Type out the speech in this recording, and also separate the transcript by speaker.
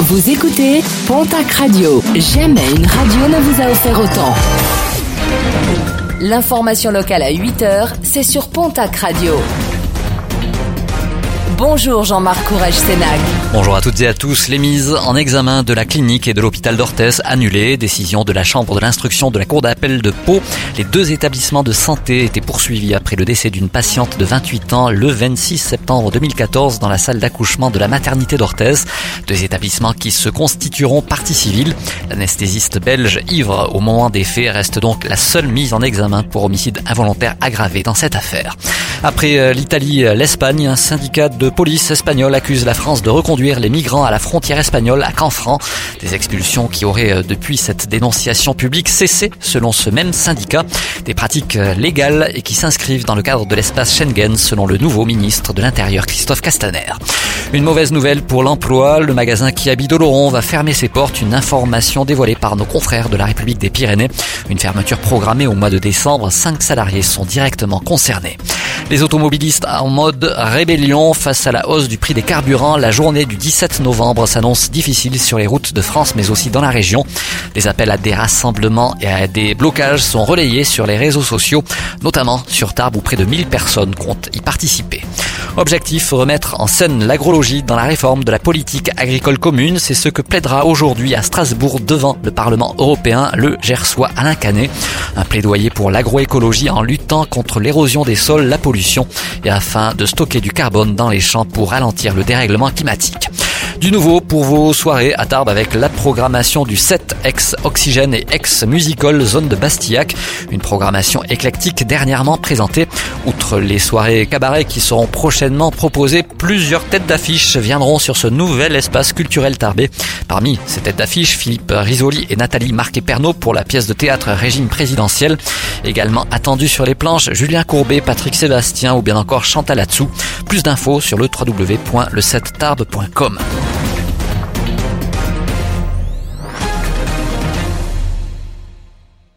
Speaker 1: Vous écoutez Pontac Radio. Jamais une radio ne vous a offert autant. L'information locale à 8h, c'est sur Pontac Radio. Bonjour Jean-Marc Courage Sénac.
Speaker 2: Bonjour à toutes et à tous. Les mises en examen de la clinique et de l'hôpital d'Orthez annulées. Décision de la Chambre de l'instruction de la Cour d'appel de Pau. Les deux établissements de santé étaient poursuivis après le décès d'une patiente de 28 ans le 26 septembre 2014 dans la salle d'accouchement de la maternité d'Orthez. Deux établissements qui se constitueront partie civile. L'anesthésiste belge ivre au moment des faits reste donc la seule mise en examen pour homicide involontaire aggravé dans cette affaire. Après euh, l'Italie, euh, l'Espagne, un syndicat de police espagnol accuse la France de reconduire les migrants à la frontière espagnole à Canfranc. Des expulsions qui auraient euh, depuis cette dénonciation publique cessé selon ce même syndicat. Des pratiques légales et qui s'inscrivent dans le cadre de l'espace Schengen selon le nouveau ministre de l'Intérieur Christophe Castaner. Une mauvaise nouvelle pour l'emploi. Le magasin qui habite Oloron va fermer ses portes. Une information dévoilée par nos confrères de la République des Pyrénées. Une fermeture programmée au mois de décembre. Cinq salariés sont directement concernés. Les automobilistes en mode rébellion face à la hausse du prix des carburants. La journée du 17 novembre s'annonce difficile sur les routes de France mais aussi dans la région. Des appels à des rassemblements et à des blocages sont relayés sur les réseaux sociaux, notamment sur Tarbes où près de 1000 personnes comptent y participer. Objectif, remettre en scène l'agrologie dans la réforme de la politique agricole commune. C'est ce que plaidera aujourd'hui à Strasbourg devant le Parlement européen le Gersois Alain Canet. Un plaidoyer pour l'agroécologie en luttant contre l'érosion des sols, la pollution et afin de stocker du carbone dans les champs pour ralentir le dérèglement climatique. Du nouveau pour vos soirées à Tarbes avec la programmation du 7 ex-Oxygène et ex-Musical Zone de Bastillac. Une programmation éclectique dernièrement présentée. Outre les soirées cabaret qui seront prochainement proposées, plusieurs têtes d'affiche viendront sur ce nouvel espace culturel tarbé. Parmi ces têtes d'affiche, Philippe Risoli et Nathalie Marquet-Pernot pour la pièce de théâtre Régime présidentiel. Également attendu sur les planches, Julien Courbet, Patrick Sébastien ou bien encore Chantal Atsou. Plus d'infos sur le www.le7tarbes.com.